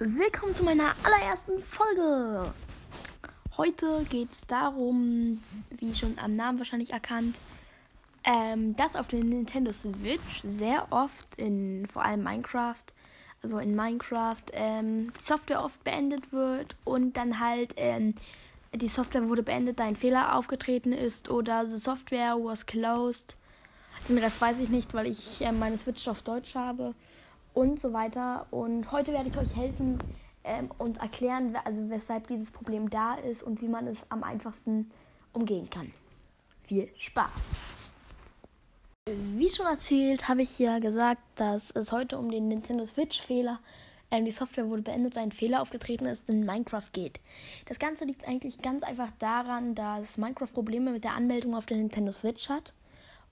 Willkommen zu meiner allerersten Folge. Heute geht es darum, wie schon am Namen wahrscheinlich erkannt, ähm, dass auf der Nintendo Switch sehr oft in vor allem Minecraft, also in Minecraft, ähm, die Software oft beendet wird und dann halt ähm, die Software wurde beendet, da ein Fehler aufgetreten ist oder the Software was closed. Den Rest weiß ich nicht, weil ich äh, meine Switch auf Deutsch habe und so weiter. Und heute werde ich euch helfen ähm, und erklären, also weshalb dieses Problem da ist und wie man es am einfachsten umgehen kann. Viel Spaß! Wie schon erzählt, habe ich ja gesagt, dass es heute um den Nintendo Switch-Fehler, ähm, die Software wurde beendet, ein Fehler aufgetreten ist, in Minecraft geht. Das Ganze liegt eigentlich ganz einfach daran, dass Minecraft Probleme mit der Anmeldung auf der Nintendo Switch hat.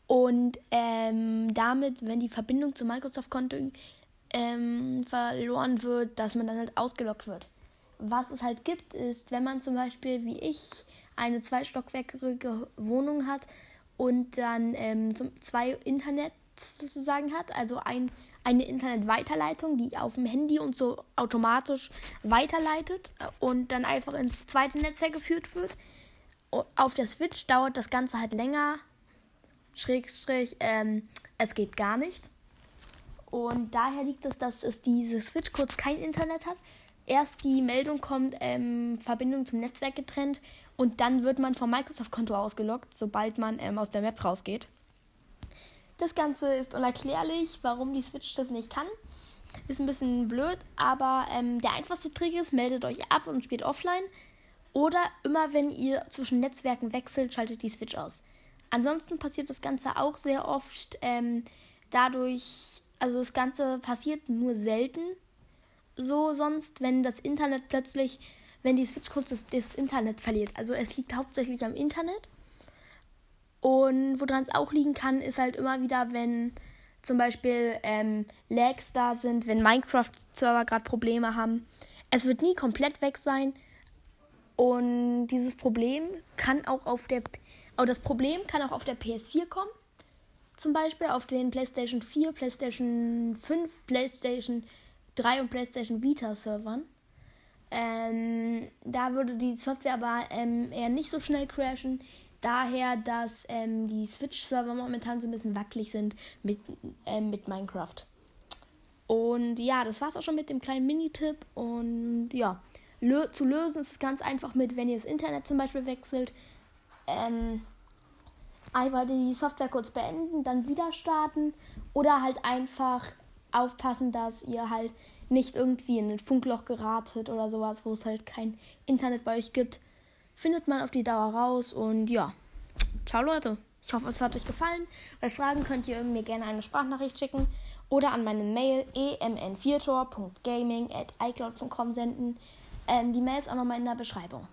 Und ähm, damit, wenn die Verbindung zum Microsoft-Konto ähm, verloren wird, dass man dann halt ausgelockt wird. Was es halt gibt, ist, wenn man zum Beispiel wie ich eine zweistockwerkige Wohnung hat und dann ähm, zwei Internets sozusagen hat, also ein, eine Internetweiterleitung, die auf dem Handy und so automatisch weiterleitet und dann einfach ins zweite Netzwerk geführt wird. Auf der Switch dauert das Ganze halt länger. Schrägstrich, ähm, es geht gar nicht. Und daher liegt es, dass es diese Switch kurz kein Internet hat. Erst die Meldung kommt, ähm, Verbindung zum Netzwerk getrennt und dann wird man vom Microsoft-Konto ausgeloggt, sobald man ähm, aus der Map rausgeht. Das Ganze ist unerklärlich, warum die Switch das nicht kann. Ist ein bisschen blöd, aber ähm, der einfachste Trick ist, meldet euch ab und spielt offline. Oder immer wenn ihr zwischen Netzwerken wechselt, schaltet die Switch aus. Ansonsten passiert das Ganze auch sehr oft ähm, dadurch, also das Ganze passiert nur selten. So sonst, wenn das Internet plötzlich, wenn die Switch kurz das, das Internet verliert. Also es liegt hauptsächlich am Internet. Und woran es auch liegen kann, ist halt immer wieder, wenn zum Beispiel ähm, Lags da sind, wenn Minecraft-Server gerade Probleme haben. Es wird nie komplett weg sein. Und dieses Problem kann auch auf der. Oh, das Problem kann auch auf der PS4 kommen zum Beispiel auf den PlayStation 4, PlayStation 5, PlayStation 3 und PlayStation Vita Servern. Ähm, da würde die Software aber ähm, eher nicht so schnell crashen, daher, dass ähm, die Switch-Server momentan so ein bisschen wackelig sind mit, ähm, mit Minecraft. Und ja, das war's auch schon mit dem kleinen Minitipp. Und ja, lö zu lösen ist es ganz einfach mit, wenn ihr das Internet zum Beispiel wechselt. Ähm, einfach die Software kurz beenden, dann wieder starten oder halt einfach aufpassen, dass ihr halt nicht irgendwie in ein Funkloch geratet oder sowas, wo es halt kein Internet bei euch gibt. Findet man auf die Dauer raus und ja. Ciao Leute. Ich hoffe, es hat euch gefallen. Bei Fragen könnt ihr mir gerne eine Sprachnachricht schicken oder an meine Mail emn4tor.gaming at icloud.com senden. Ähm, die Mail ist auch nochmal in der Beschreibung.